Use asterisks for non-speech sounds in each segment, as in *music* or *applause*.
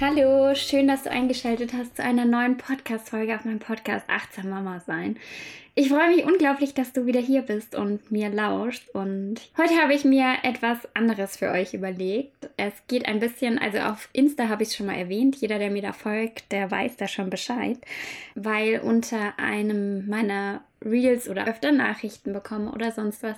Hallo, schön, dass du eingeschaltet hast zu einer neuen Podcast-Folge auf meinem Podcast Achtsam Mama sein. Ich freue mich unglaublich, dass du wieder hier bist und mir lauscht. Und heute habe ich mir etwas anderes für euch überlegt. Es geht ein bisschen, also auf Insta habe ich es schon mal erwähnt. Jeder, der mir da folgt, der weiß da schon Bescheid. Weil unter einem meiner Reels oder öfter Nachrichten bekomme oder sonst was.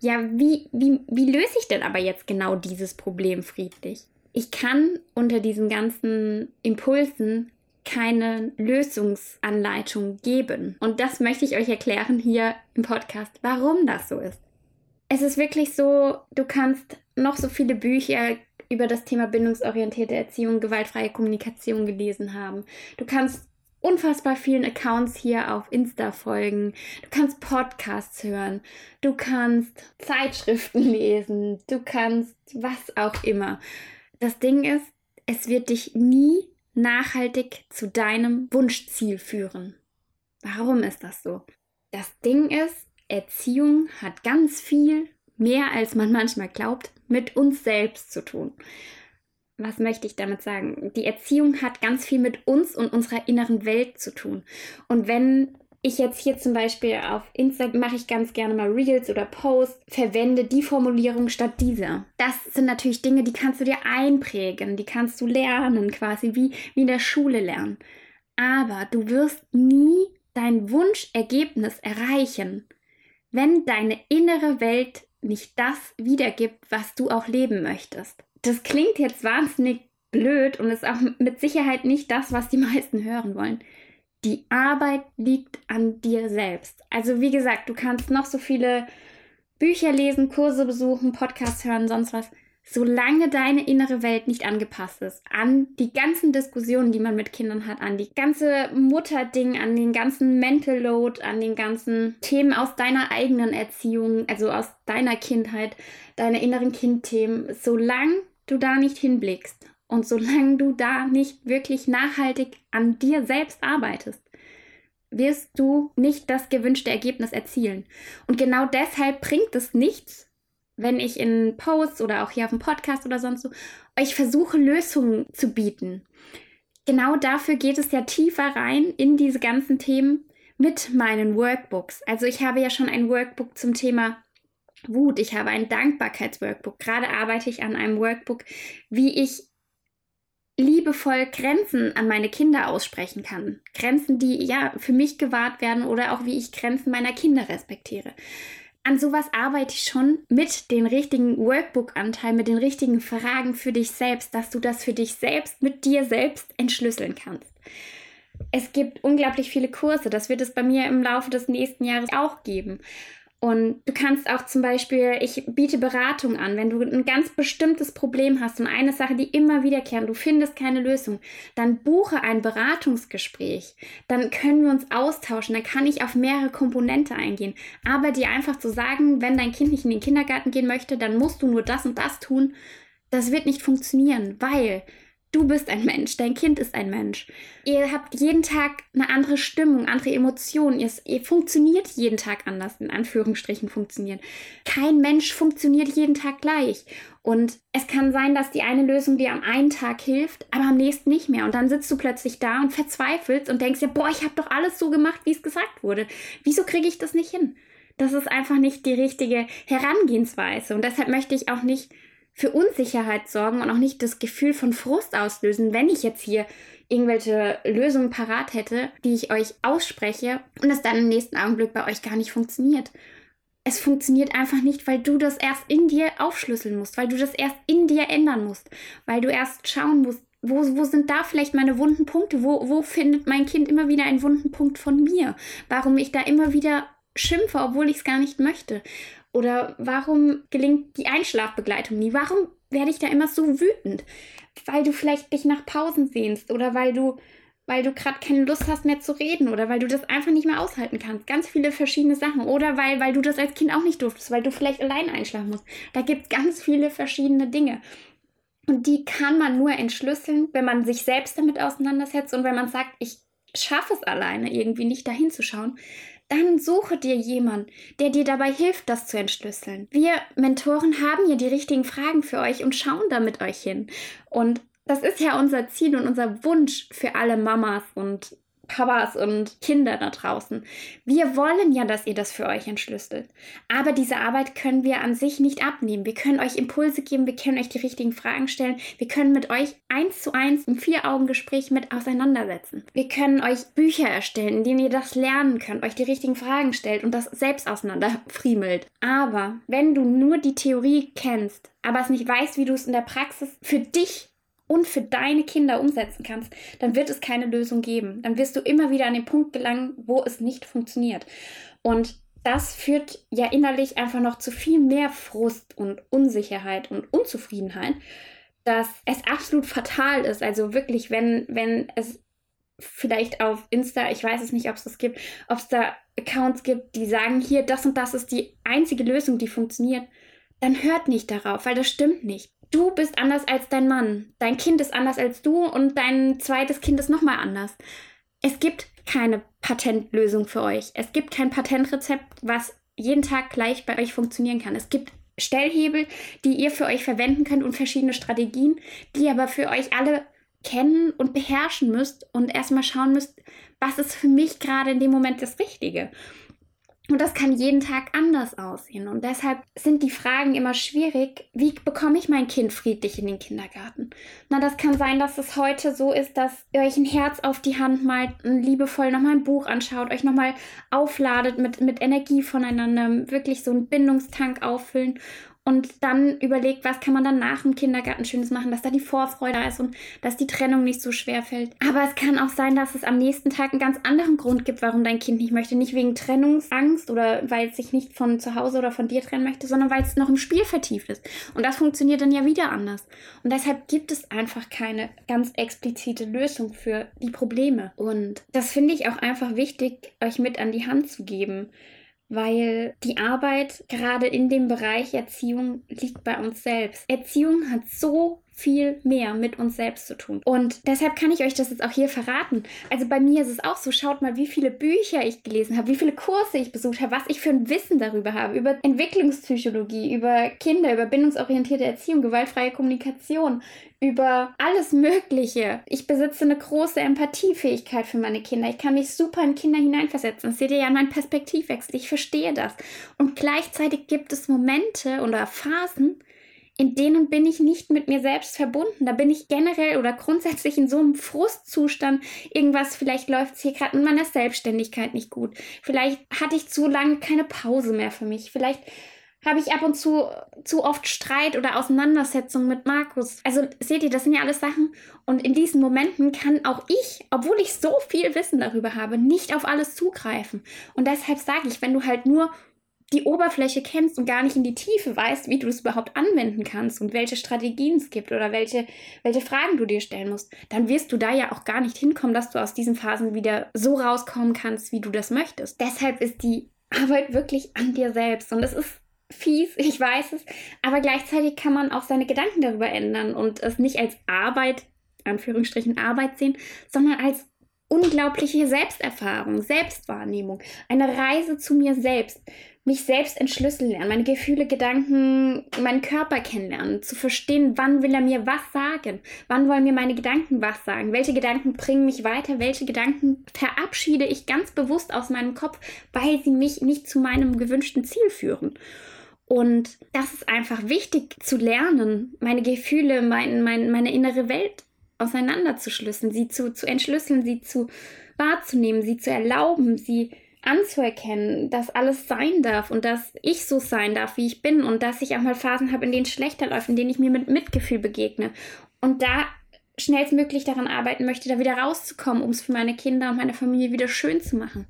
Ja, wie, wie, wie löse ich denn aber jetzt genau dieses Problem friedlich? Ich kann unter diesen ganzen Impulsen keine Lösungsanleitung geben. Und das möchte ich euch erklären hier im Podcast, warum das so ist. Es ist wirklich so, du kannst noch so viele Bücher über das Thema bindungsorientierte Erziehung, gewaltfreie Kommunikation gelesen haben. Du kannst unfassbar vielen Accounts hier auf Insta folgen. Du kannst Podcasts hören. Du kannst Zeitschriften lesen. Du kannst was auch immer. Das Ding ist, es wird dich nie nachhaltig zu deinem Wunschziel führen. Warum ist das so? Das Ding ist, Erziehung hat ganz viel, mehr als man *laughs* manchmal glaubt, mit uns selbst zu tun. Was möchte ich damit sagen? Die Erziehung hat ganz viel mit uns und unserer inneren Welt zu tun. Und wenn ich jetzt hier zum Beispiel auf Instagram mache ich ganz gerne mal Reels oder Posts, verwende die Formulierung statt dieser. Das sind natürlich Dinge, die kannst du dir einprägen, die kannst du lernen, quasi wie, wie in der Schule lernen. Aber du wirst nie dein Wunschergebnis erreichen, wenn deine innere Welt nicht das wiedergibt, was du auch leben möchtest. Das klingt jetzt wahnsinnig blöd und ist auch mit Sicherheit nicht das, was die *laughs* meisten hören wollen die Arbeit liegt an dir selbst. Also wie gesagt, du kannst noch so viele Bücher lesen, Kurse besuchen, Podcasts hören, sonst was. Solange deine innere Welt nicht angepasst ist an die ganzen Diskussionen, die man mit Kindern hat, an die ganze Mutterding, an den ganzen Mental Load, an den ganzen Themen aus deiner eigenen Erziehung, also aus deiner Kindheit, deine inneren Kindthemen, solange du da nicht hinblickst und solange du da nicht wirklich nachhaltig an dir selbst arbeitest, wirst du nicht das gewünschte Ergebnis erzielen. Und genau deshalb bringt es nichts, wenn ich in Posts oder auch hier auf dem Podcast oder sonst so euch versuche, Lösungen zu bieten. Genau dafür geht es ja tiefer rein in diese ganzen Themen mit meinen Workbooks. Also ich habe ja schon ein Workbook zum Thema Wut. Ich habe ein Dankbarkeitsworkbook. Gerade arbeite ich an einem Workbook, wie ich liebevoll Grenzen an meine Kinder aussprechen kann. Grenzen, die ja für mich gewahrt werden oder auch wie ich Grenzen meiner Kinder respektiere. An sowas arbeite ich schon mit den richtigen Workbook-Anteil, mit den richtigen Fragen für dich selbst, dass du das für dich selbst mit dir selbst entschlüsseln kannst. Es gibt unglaublich viele Kurse, das wird es bei mir im Laufe des nächsten Jahres auch geben. Und du kannst auch zum Beispiel, ich biete Beratung an, wenn du ein ganz bestimmtes Problem hast und eine Sache, die immer wiederkehrt, du findest keine Lösung, dann buche ein Beratungsgespräch. Dann können wir uns austauschen, dann kann ich auf mehrere Komponente eingehen. Aber dir einfach zu sagen, wenn dein Kind nicht in den Kindergarten gehen möchte, dann musst du nur das und das tun, das wird nicht funktionieren, weil Du bist ein Mensch, dein Kind ist ein Mensch. Ihr habt jeden Tag eine andere Stimmung, andere Emotionen. Ihr, ihr, funktioniert jeden Tag anders, in Anführungsstrichen funktionieren. Kein Mensch funktioniert jeden Tag gleich. Und es kann sein, dass die eine Lösung dir am einen Tag hilft, aber am nächsten nicht mehr. Und dann sitzt du plötzlich da und verzweifelst und denkst dir, boah, ich habe doch alles so gemacht, wie es gesagt wurde. Wieso kriege ich das nicht hin? Das ist einfach nicht die richtige Herangehensweise. Und deshalb möchte ich auch nicht für Unsicherheit sorgen und auch nicht das Gefühl von Frust auslösen, wenn ich jetzt hier irgendwelche Lösungen parat hätte, die ich euch ausspreche und es dann im nächsten Augenblick bei euch gar nicht funktioniert. Es funktioniert einfach nicht, weil du das erst in dir aufschlüsseln musst, weil du das erst in dir ändern musst, weil du erst schauen musst, wo, wo sind da vielleicht meine wunden Punkte? Wo, wo findet mein Kind immer wieder einen wunden Punkt von mir? Warum ich da immer wieder schimpfe, obwohl ich es gar nicht möchte? Oder warum gelingt die Einschlafbegleitung nie? Warum werde ich da immer so wütend? Weil du vielleicht dich nach Pausen sehnst oder weil du weil du gerade keine Lust hast mehr zu reden oder weil du das einfach nicht mehr aushalten kannst. Ganz viele verschiedene Sachen. Oder weil, weil du das als Kind auch nicht durftest, weil du vielleicht allein einschlafen musst. Da gibt es ganz viele verschiedene Dinge. Und die kann man nur entschlüsseln, wenn man sich selbst damit auseinandersetzt und wenn man sagt, ich schaffe es alleine irgendwie nicht dahin zu schauen, dann suche dir jemanden, der dir dabei hilft, das zu entschlüsseln. Wir Mentoren haben ja die richtigen Fragen für euch und schauen da mit euch hin. Und das ist ja unser Ziel und unser Wunsch für alle Mamas und Papas und Kinder da draußen. Wir wollen ja, dass ihr das für euch entschlüsselt. Aber diese Arbeit können wir an sich nicht abnehmen. Wir können euch Impulse geben, wir können euch die richtigen Fragen stellen, wir können mit euch eins zu eins im Vier-Augen-Gespräch mit auseinandersetzen. Wir können euch Bücher erstellen, in denen ihr das lernen könnt, euch die richtigen Fragen stellt und das selbst auseinanderfriemelt. Aber wenn du nur die Theorie kennst, aber es nicht weißt, wie du es in der Praxis für dich und für deine Kinder umsetzen kannst, dann wird es keine Lösung geben. Dann wirst du immer wieder an den Punkt gelangen, wo es nicht funktioniert. Und das führt ja innerlich einfach noch zu viel mehr Frust und Unsicherheit und Unzufriedenheit, dass es absolut fatal ist. Also wirklich, wenn, wenn es vielleicht auf Insta, ich weiß es nicht, ob es das gibt, ob es da Accounts gibt, die sagen, hier, das und das ist die einzige Lösung, die funktioniert, dann hört nicht darauf, weil das stimmt nicht du bist anders als dein Mann. Dein Kind ist anders als du und dein zweites Kind ist nochmal anders. Es gibt keine Patentlösung für euch. Es gibt kein Patentrezept, was jeden Tag gleich bei euch funktionieren kann. Es gibt Stellhebel, die ihr für euch verwenden könnt und verschiedene Strategien, die aber für euch alle kennen und beherrschen müsst und erstmal schauen müsst, was ist für mich gerade in dem Moment das Richtige. Und das kann jeden Tag anders aussehen. Und deshalb sind die Fragen immer schwierig. Wie bekomme ich mein Kind friedlich in den Kindergarten? Na, das kann sein, dass es heute so ist, dass ihr euch ein Herz auf die Hand malt, liebevoll nochmal ein Buch anschaut, euch nochmal aufladet mit, mit Energie voneinander, wirklich so einen Bindungstank auffüllen und dann überlegt, was kann man dann nach dem Kindergarten Schönes machen, dass da die Vorfreude ist und dass die Trennung nicht so schwer fällt. Aber es kann auch sein, dass es am nächsten Tag einen ganz anderen Grund gibt, warum dein Kind nicht möchte. Nicht wegen Trennungsangst oder weil es sich nicht von zu Hause oder von dir trennen möchte, sondern weil es noch im Spiel vertieft ist. Und das funktioniert dann ja wieder anders. Und deshalb gibt es einfach keine ganz explizite Lösung für die Probleme. Und das finde ich auch einfach wichtig, euch mit an die Hand zu geben weil die Arbeit gerade in dem Bereich Erziehung liegt bei uns selbst. Erziehung hat so viel mehr mit uns selbst zu tun. Und deshalb kann ich euch das jetzt auch hier verraten. Also bei mir ist es auch so, schaut mal, wie viele Bücher ich gelesen habe, wie viele Kurse ich besucht habe, was ich für ein Wissen darüber habe, über Entwicklungspsychologie, über Kinder, über bindungsorientierte Erziehung, gewaltfreie Kommunikation, über alles Mögliche. Ich besitze eine große Empathiefähigkeit für meine Kinder. Ich kann mich super in Kinder hineinversetzen. Das seht ihr ja an meinem Perspektivwechsel. Ich verstehe das. Und gleichzeitig gibt es Momente oder Phasen, in denen bin ich nicht mit mir selbst verbunden. Da bin ich generell oder grundsätzlich in so einem Frustzustand. Irgendwas, vielleicht läuft es hier gerade in meiner Selbstständigkeit nicht gut. Vielleicht hatte ich zu lange keine Pause mehr für mich. Vielleicht habe ich ab und zu zu oft Streit oder Auseinandersetzung mit Markus. Also seht ihr, das sind ja alles Sachen. Und in diesen Momenten kann auch ich, obwohl ich so viel Wissen darüber habe, nicht auf alles zugreifen. Und deshalb sage ich, wenn du halt nur die Oberfläche kennst und gar nicht in die Tiefe weißt, wie du es überhaupt anwenden kannst und welche Strategien es gibt oder welche, welche Fragen du dir stellen musst, dann wirst du da ja auch gar nicht hinkommen, dass du aus diesen Phasen wieder so rauskommen kannst, wie du das möchtest. Deshalb ist die Arbeit wirklich an dir selbst und es ist fies, *laughs* ich weiß es, aber gleichzeitig kann man auch seine Gedanken darüber ändern und es nicht als Arbeit, Anführungsstrichen Arbeit sehen, sondern als unglaubliche Selbsterfahrung, Selbstwahrnehmung, eine Reise zu mir selbst, mich selbst entschlüsseln lernen, meine Gefühle, Gedanken, meinen Körper kennenlernen, zu verstehen, wann will er mir was sagen, wann wollen mir meine Gedanken was sagen, welche Gedanken bringen mich weiter, welche Gedanken verabschiede ich ganz bewusst aus meinem Kopf, weil sie mich nicht zu meinem gewünschten Ziel führen. Und das ist einfach wichtig zu lernen, meine Gefühle, mein, mein, meine innere Welt auseinanderzuschlüsseln, sie zu, zu entschlüsseln, sie zu wahrzunehmen, sie zu erlauben, sie anzuerkennen, dass alles sein darf und dass ich so sein darf, wie ich bin und dass ich auch mal Phasen habe, in denen es schlechter läuft, in denen ich mir mit Mitgefühl begegne und da schnellstmöglich daran arbeiten möchte, da wieder rauszukommen, um es für meine Kinder und meine Familie wieder schön zu machen.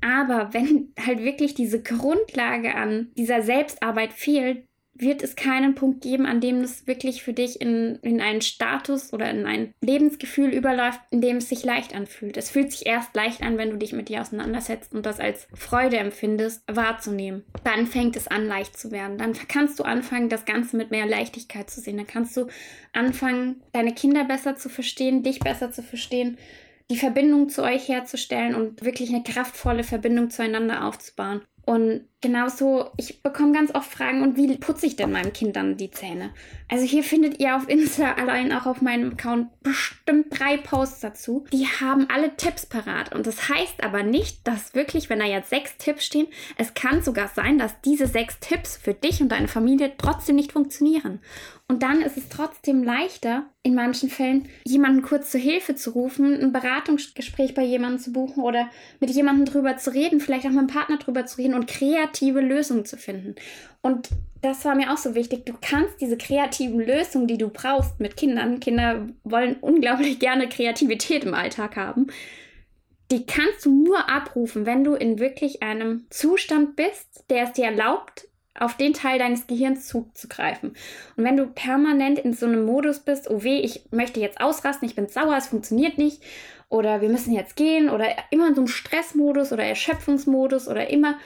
Aber wenn halt wirklich diese Grundlage an dieser Selbstarbeit fehlt, wird es keinen Punkt geben, an dem es wirklich für dich in, in einen Status oder in ein Lebensgefühl überläuft, in dem es sich leicht anfühlt. Es fühlt sich erst leicht an, wenn du dich mit dir auseinandersetzt und das als Freude empfindest, wahrzunehmen. Dann fängt es an, leicht zu werden. Dann kannst du anfangen, das Ganze mit mehr Leichtigkeit zu sehen. Dann kannst du anfangen, deine Kinder besser zu verstehen, dich besser zu verstehen die Verbindung zu euch herzustellen und wirklich eine kraftvolle Verbindung zueinander aufzubauen. Und genauso, ich bekomme ganz oft Fragen, und wie putze ich denn meinem Kind dann die Zähne? Also hier findet ihr auf Insta allein auch auf meinem Account bestimmt drei Posts dazu. Die haben alle Tipps parat. Und das heißt aber nicht, dass wirklich, wenn da jetzt sechs Tipps stehen, es kann sogar sein, dass diese sechs Tipps für dich und deine Familie trotzdem nicht funktionieren. Und dann ist es trotzdem leichter, in manchen Fällen jemanden kurz zur Hilfe zu rufen, ein Beratungsgespräch bei jemandem zu buchen oder mit jemandem drüber zu reden, vielleicht auch mit einem Partner drüber zu reden und kreative Lösungen zu finden. Und das war mir auch so wichtig. Du kannst diese kreativen Lösungen, die du brauchst mit Kindern, Kinder wollen unglaublich gerne Kreativität im Alltag haben, die kannst du nur abrufen, wenn du in wirklich einem Zustand bist, der es dir erlaubt, auf den Teil deines Gehirns zuzugreifen. Und wenn du permanent in so einem Modus bist, oh weh, ich möchte jetzt ausrasten, ich bin sauer, es funktioniert nicht, oder wir müssen jetzt gehen, oder immer in so einem Stressmodus oder Erschöpfungsmodus oder immer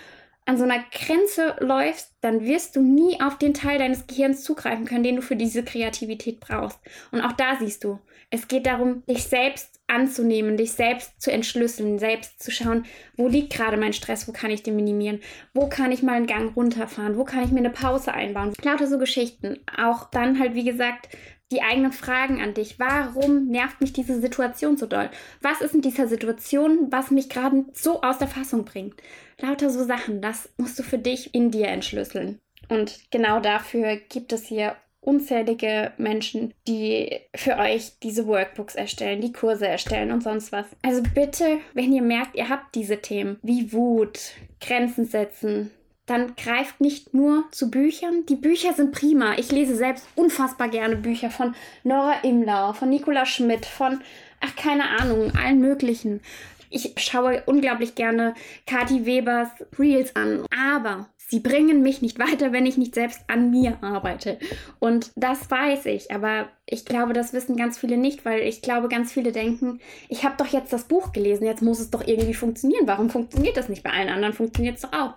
an so einer Grenze läufst, dann wirst du nie auf den Teil deines Gehirns zugreifen können, den du für diese Kreativität brauchst. Und auch da siehst du, es geht darum, dich selbst anzunehmen, dich selbst zu entschlüsseln, selbst zu schauen, wo liegt gerade mein Stress, wo kann ich den minimieren, wo kann ich mal einen Gang runterfahren, wo kann ich mir eine Pause einbauen. Lauter so Geschichten. Auch dann halt, wie gesagt, die eigenen Fragen an dich. Warum nervt mich diese Situation so doll? Was ist in dieser Situation, was mich gerade so aus der Fassung bringt? Lauter so Sachen, das musst du für dich in dir entschlüsseln. Und genau dafür gibt es hier unzählige Menschen, die für euch diese Workbooks erstellen, die Kurse erstellen und sonst was. Also bitte, wenn ihr merkt, ihr habt diese Themen wie Wut, Grenzen setzen, dann greift nicht nur zu Büchern. Die Bücher sind prima. Ich lese selbst unfassbar gerne Bücher von Nora Imlau, von Nicola Schmidt, von, ach keine Ahnung, allen möglichen. Ich schaue unglaublich gerne Kati Webers Reels an, aber sie bringen mich nicht weiter, wenn ich nicht selbst an mir arbeite. Und das weiß ich, aber ich glaube, das wissen ganz viele nicht, weil ich glaube, ganz viele denken, ich habe doch jetzt das Buch gelesen, jetzt muss es doch irgendwie funktionieren. Warum funktioniert das nicht? Bei allen anderen funktioniert es doch auch.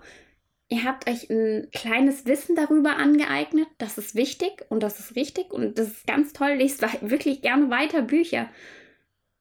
Ihr habt euch ein kleines Wissen darüber angeeignet. Das ist wichtig und das ist richtig und das ist ganz toll. Lest wirklich gerne weiter Bücher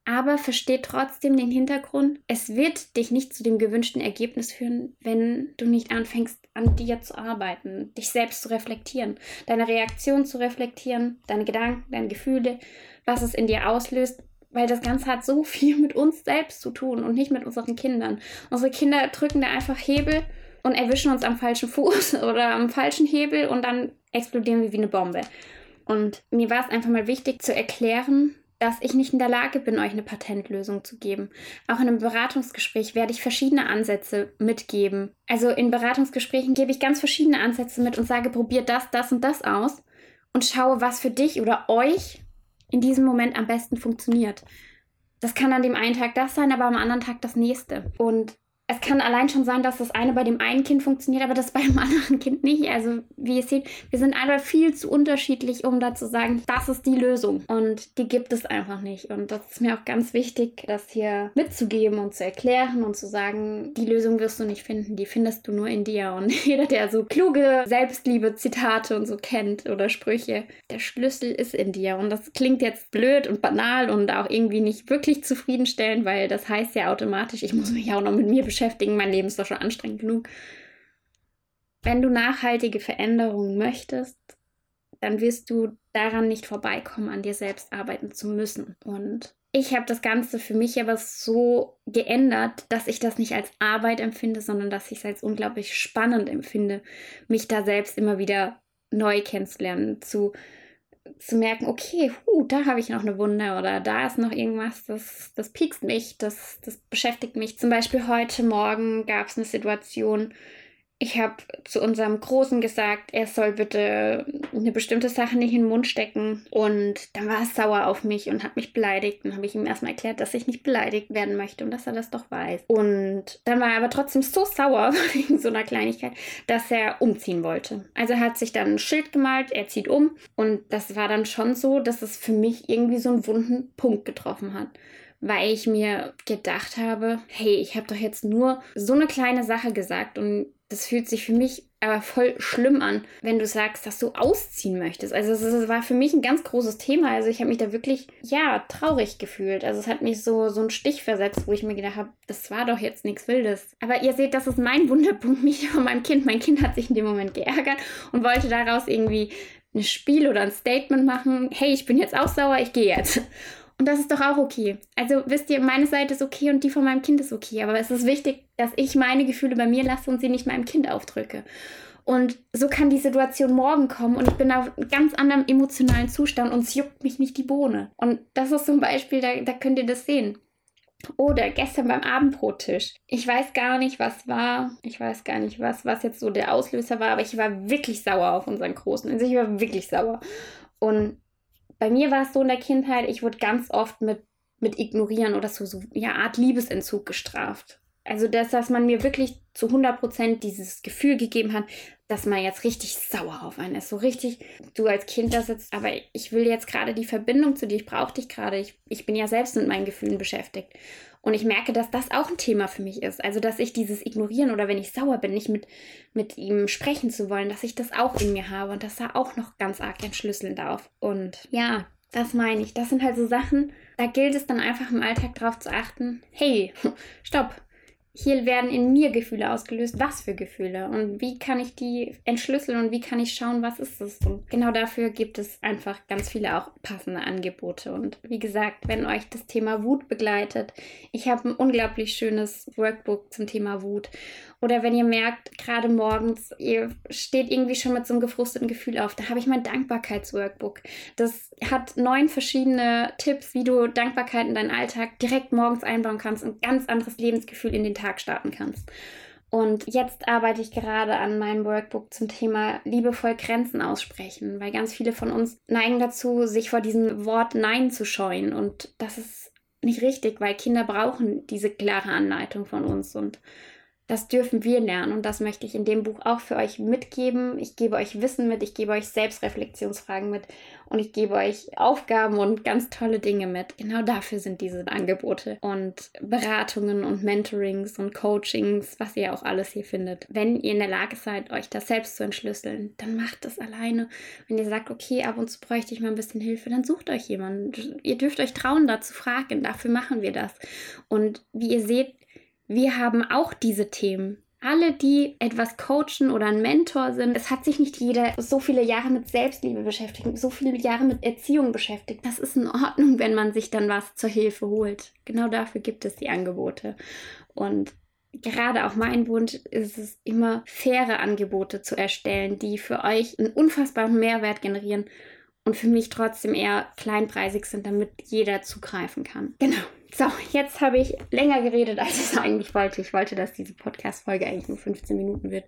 aber versteht trotzdem den Hintergrund. Es wird dich nicht zu dem gewünschten Ergebnis führen, wenn du nicht anfängst, an dir zu arbeiten, dich selbst zu reflektieren, deine Reaktion zu reflektieren, deine Gedanken, deine Gefühle, was es in dir auslöst. Weil das Ganze hat so *laughs* viel mit uns selbst zu tun und nicht mit unseren Kindern. Unsere Kinder drücken da einfach Hebel und erwischen uns am falschen Fuß *laughs* oder am falschen Hebel und dann explodieren wir wie eine Bombe. Und mir war es einfach mal wichtig zu erklären, dass ich nicht in der Lage bin, euch eine Patentlösung zu geben. Auch in einem Beratungsgespräch werde ich verschiedene Ansätze mitgeben. Also in Beratungsgesprächen gebe ich ganz verschiedene Ansätze mit und sage, probiert das, das und das aus und schaue, was für dich oder euch in diesem Moment am besten funktioniert. Das kann an dem einen Tag das sein, aber am anderen Tag das nächste. Und es kann allein schon sein, dass das eine bei dem einen Kind funktioniert, aber das bei dem *laughs* anderen Kind nicht. Also, wie ihr seht, wir sind alle viel zu unterschiedlich, um da zu sagen, das ist die Lösung. Und die gibt es einfach nicht. Und das ist mir auch ganz wichtig, das hier mitzugeben und zu erklären und zu sagen, die Lösung wirst du nicht finden, die findest du nur in dir. Und *laughs* jeder, der so kluge Selbstliebe-Zitate und so kennt oder Sprüche, der Schlüssel ist in dir. Und das klingt jetzt blöd und banal und auch irgendwie nicht wirklich zufriedenstellend, weil das heißt ja automatisch, ich muss mich auch noch mit mir beschäftigen beschäftigen. Mein Leben ist doch schon anstrengend genug. Wenn du nachhaltige Veränderungen möchtest, dann wirst du daran nicht vorbeikommen, an dir selbst arbeiten zu müssen. Und ich habe das Ganze für mich aber so geändert, dass ich das nicht als Arbeit empfinde, sondern dass ich es als unglaublich spannend empfinde, mich da selbst immer wieder neu kennenzulernen, zu zu merken, okay, hu, da habe ich noch eine Wunde oder da ist noch irgendwas, das, das piekst mich, das, das beschäftigt mich. Zum Beispiel heute Morgen gab es eine Situation, ich habe zu unserem Großen gesagt, er soll bitte eine bestimmte Sache nicht in den Mund stecken. Und dann war er sauer auf mich und hat mich beleidigt. Dann habe ich ihm erstmal erklärt, dass ich nicht beleidigt werden möchte und dass er das doch weiß. Und dann war er aber trotzdem so sauer *laughs* wegen so einer Kleinigkeit, dass er umziehen wollte. Also er hat sich dann ein Schild gemalt, er zieht um. Und das war dann schon so, dass es für mich irgendwie so einen wunden Punkt getroffen hat weil ich mir gedacht habe, hey, ich habe doch jetzt nur so eine kleine Sache gesagt und das fühlt sich für mich aber voll schlimm an, wenn du sagst, dass du ausziehen möchtest. Also es war für mich ein ganz großes Thema. Also ich habe mich da wirklich, ja, traurig gefühlt. Also es hat mich so, so einen Stich versetzt, wo ich mir gedacht habe, das war doch jetzt nichts Wildes. Aber ihr seht, das ist mein Wunderpunkt, *laughs* nicht von meinem Kind. Mein Kind hat sich in dem Moment geärgert und wollte daraus irgendwie ein Spiel oder ein Statement machen. Hey, ich bin jetzt auch sauer, ich gehe jetzt. Und das ist doch auch okay. Also wisst ihr, meine Seite ist okay und die von meinem Kind ist okay. Aber es ist wichtig, dass ich meine Gefühle bei mir lasse und sie nicht meinem Kind aufdrücke. Und so kann die Situation morgen kommen und ich bin auf einem ganz anderen emotionalen Zustand und es juckt mich nicht die Bohne. Und das ist zum Beispiel, da, da könnt ihr das sehen. Oder gestern beim Abendbrottisch. Ich weiß gar nicht, was war. Ich weiß gar nicht, was, was jetzt so der Auslöser war, aber ich war wirklich sauer auf unseren Großen. Also ich war wirklich sauer. Und bei mir war es so in der Kindheit, ich wurde ganz oft mit, mit Ignorieren oder so, so ja, Art Liebesentzug gestraft. Also, dass, dass man mir wirklich zu 100% dieses Gefühl gegeben hat, dass man jetzt richtig sauer auf einen ist. So richtig, du als Kind das jetzt, aber ich will jetzt gerade die Verbindung zu dir, ich brauche dich gerade. Ich, ich bin ja selbst mit meinen Gefühlen beschäftigt. Und ich merke, dass das auch ein Thema für mich ist. Also, dass ich dieses Ignorieren oder wenn ich sauer bin, nicht mit, mit ihm sprechen zu wollen, dass ich das auch in mir habe und dass er auch noch ganz arg entschlüsseln darf. Und ja, das meine ich. Das sind halt so Sachen, da gilt es dann einfach im Alltag drauf zu achten. Hey, *laughs* stopp hier werden in mir Gefühle ausgelöst. Was für Gefühle? Und wie kann ich die entschlüsseln und wie kann ich schauen, was ist es? Und genau dafür gibt es einfach ganz viele auch passende Angebote. Und wie gesagt, wenn euch das Thema Wut begleitet, ich habe ein unglaublich schönes Workbook zum Thema Wut. Oder wenn ihr merkt, gerade morgens, ihr steht irgendwie schon mit so einem gefrusteten Gefühl auf, da habe ich mein Dankbarkeitsworkbook. Das hat neun verschiedene Tipps, wie du Dankbarkeit in deinen Alltag direkt morgens einbauen kannst und ganz anderes Lebensgefühl in den Tag starten kannst. Und jetzt arbeite ich gerade an meinem Workbook zum Thema liebevoll Grenzen aussprechen, weil ganz viele von uns neigen dazu, sich vor diesem Wort Nein zu scheuen. Und das ist nicht richtig, weil Kinder brauchen diese klare Anleitung von uns. Und das dürfen wir lernen und das möchte ich in dem Buch auch für euch mitgeben. Ich gebe euch Wissen mit, ich gebe euch Selbstreflexionsfragen mit und ich gebe euch Aufgaben und ganz tolle Dinge mit. Genau dafür sind diese Angebote und Beratungen und Mentorings und Coachings, was ihr auch alles hier findet. Wenn ihr in der Lage seid, euch das selbst zu entschlüsseln, dann macht das alleine. Wenn ihr sagt, okay, ab und zu bräuchte ich mal ein bisschen Hilfe, dann sucht euch jemanden. Ihr dürft euch trauen, da zu fragen. Dafür machen wir das. Und wie ihr seht, wir haben auch diese Themen. Alle, die etwas coachen oder ein Mentor sind, es hat sich nicht jeder so viele Jahre mit Selbstliebe beschäftigt, so viele Jahre mit Erziehung beschäftigt. Das ist in Ordnung, wenn man sich dann was zur Hilfe holt. Genau dafür gibt es die Angebote. Und gerade auch mein Wunsch ist es immer faire Angebote zu erstellen, die für euch einen unfassbaren Mehrwert generieren und für mich trotzdem eher kleinpreisig sind, damit jeder zugreifen kann. Genau. So, jetzt habe ich länger geredet, als ich eigentlich wollte. Ich wollte, dass diese Podcast-Folge eigentlich nur 15 Minuten wird.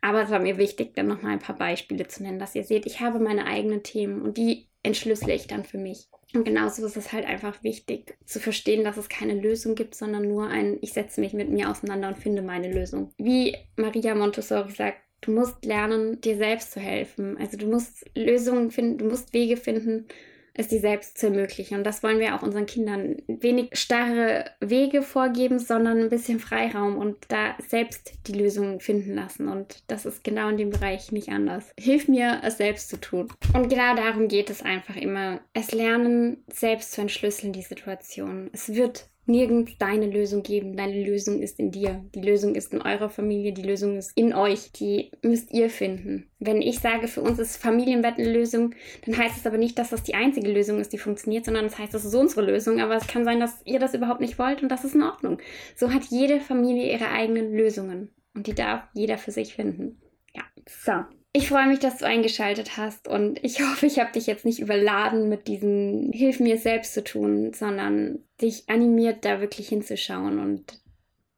Aber es war mir wichtig, dann nochmal ein paar Beispiele zu nennen, dass ihr seht, ich habe meine eigenen Themen und die entschlüssele ich dann für mich. Und genauso ist es halt einfach wichtig zu verstehen, dass es keine Lösung gibt, sondern nur ein, ich setze mich mit mir auseinander und finde meine Lösung. Wie Maria Montessori sagt, du musst lernen, dir selbst zu helfen. Also du musst Lösungen finden, du musst Wege finden, es dir selbst zu ermöglichen. Und das wollen wir auch unseren Kindern wenig starre Wege vorgeben, sondern ein bisschen Freiraum und da selbst die Lösungen finden lassen. Und das ist genau in dem Bereich nicht anders. Hilf mir, es selbst zu tun. Und genau darum geht es einfach immer. Es lernen, selbst zu entschlüsseln, die Situation. Es wird nirgends deine Lösung geben. Deine Lösung ist in dir. Die Lösung ist in eurer Familie. Die Lösung ist in euch. Die müsst ihr finden. Wenn ich sage, für uns ist Familienbett eine Lösung, dann heißt es aber nicht, dass das die einzige Lösung ist, die funktioniert, sondern das heißt, das ist unsere Lösung. Aber es kann sein, dass ihr das überhaupt nicht wollt und das ist in Ordnung. So hat jede Familie ihre eigenen Lösungen. Und die darf jeder für sich finden. Ja, so. Ich freue mich, dass du eingeschaltet hast und ich *laughs* hoffe, ich habe dich jetzt nicht überladen mit diesem Hilf mir selbst zu tun, sondern dich animiert, da wirklich hinzuschauen und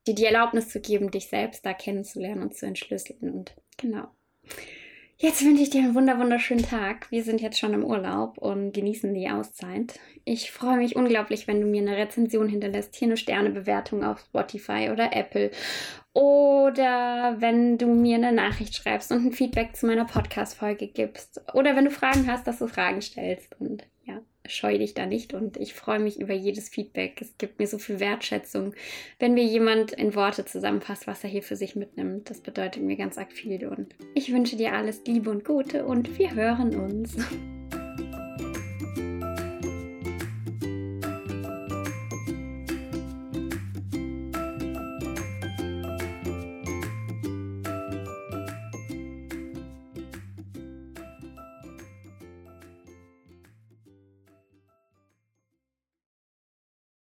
dir die Erlaubnis zu geben, dich selbst da kennenzulernen und zu entschlüsseln. Und genau. Jetzt wünsche ich dir einen wunderschönen Tag. Wir sind jetzt schon im Urlaub und genießen die Auszeit. Ich freue mich unglaublich, wenn du mir eine Rezension hinterlässt, hier eine Sternebewertung auf Spotify oder Apple oder wenn du mir eine Nachricht schreibst und ein Feedback zu meiner Podcast-Folge gibst oder wenn du Fragen hast, dass du Fragen stellst und scheu dich da nicht und ich freue mich über jedes Feedback. Es gibt mir so viel Wertschätzung, wenn mir jemand in Worte zusammenfasst, was er hier für sich mitnimmt. Das bedeutet mir ganz arg viel und ich wünsche dir alles Liebe und Gute und wir hören uns.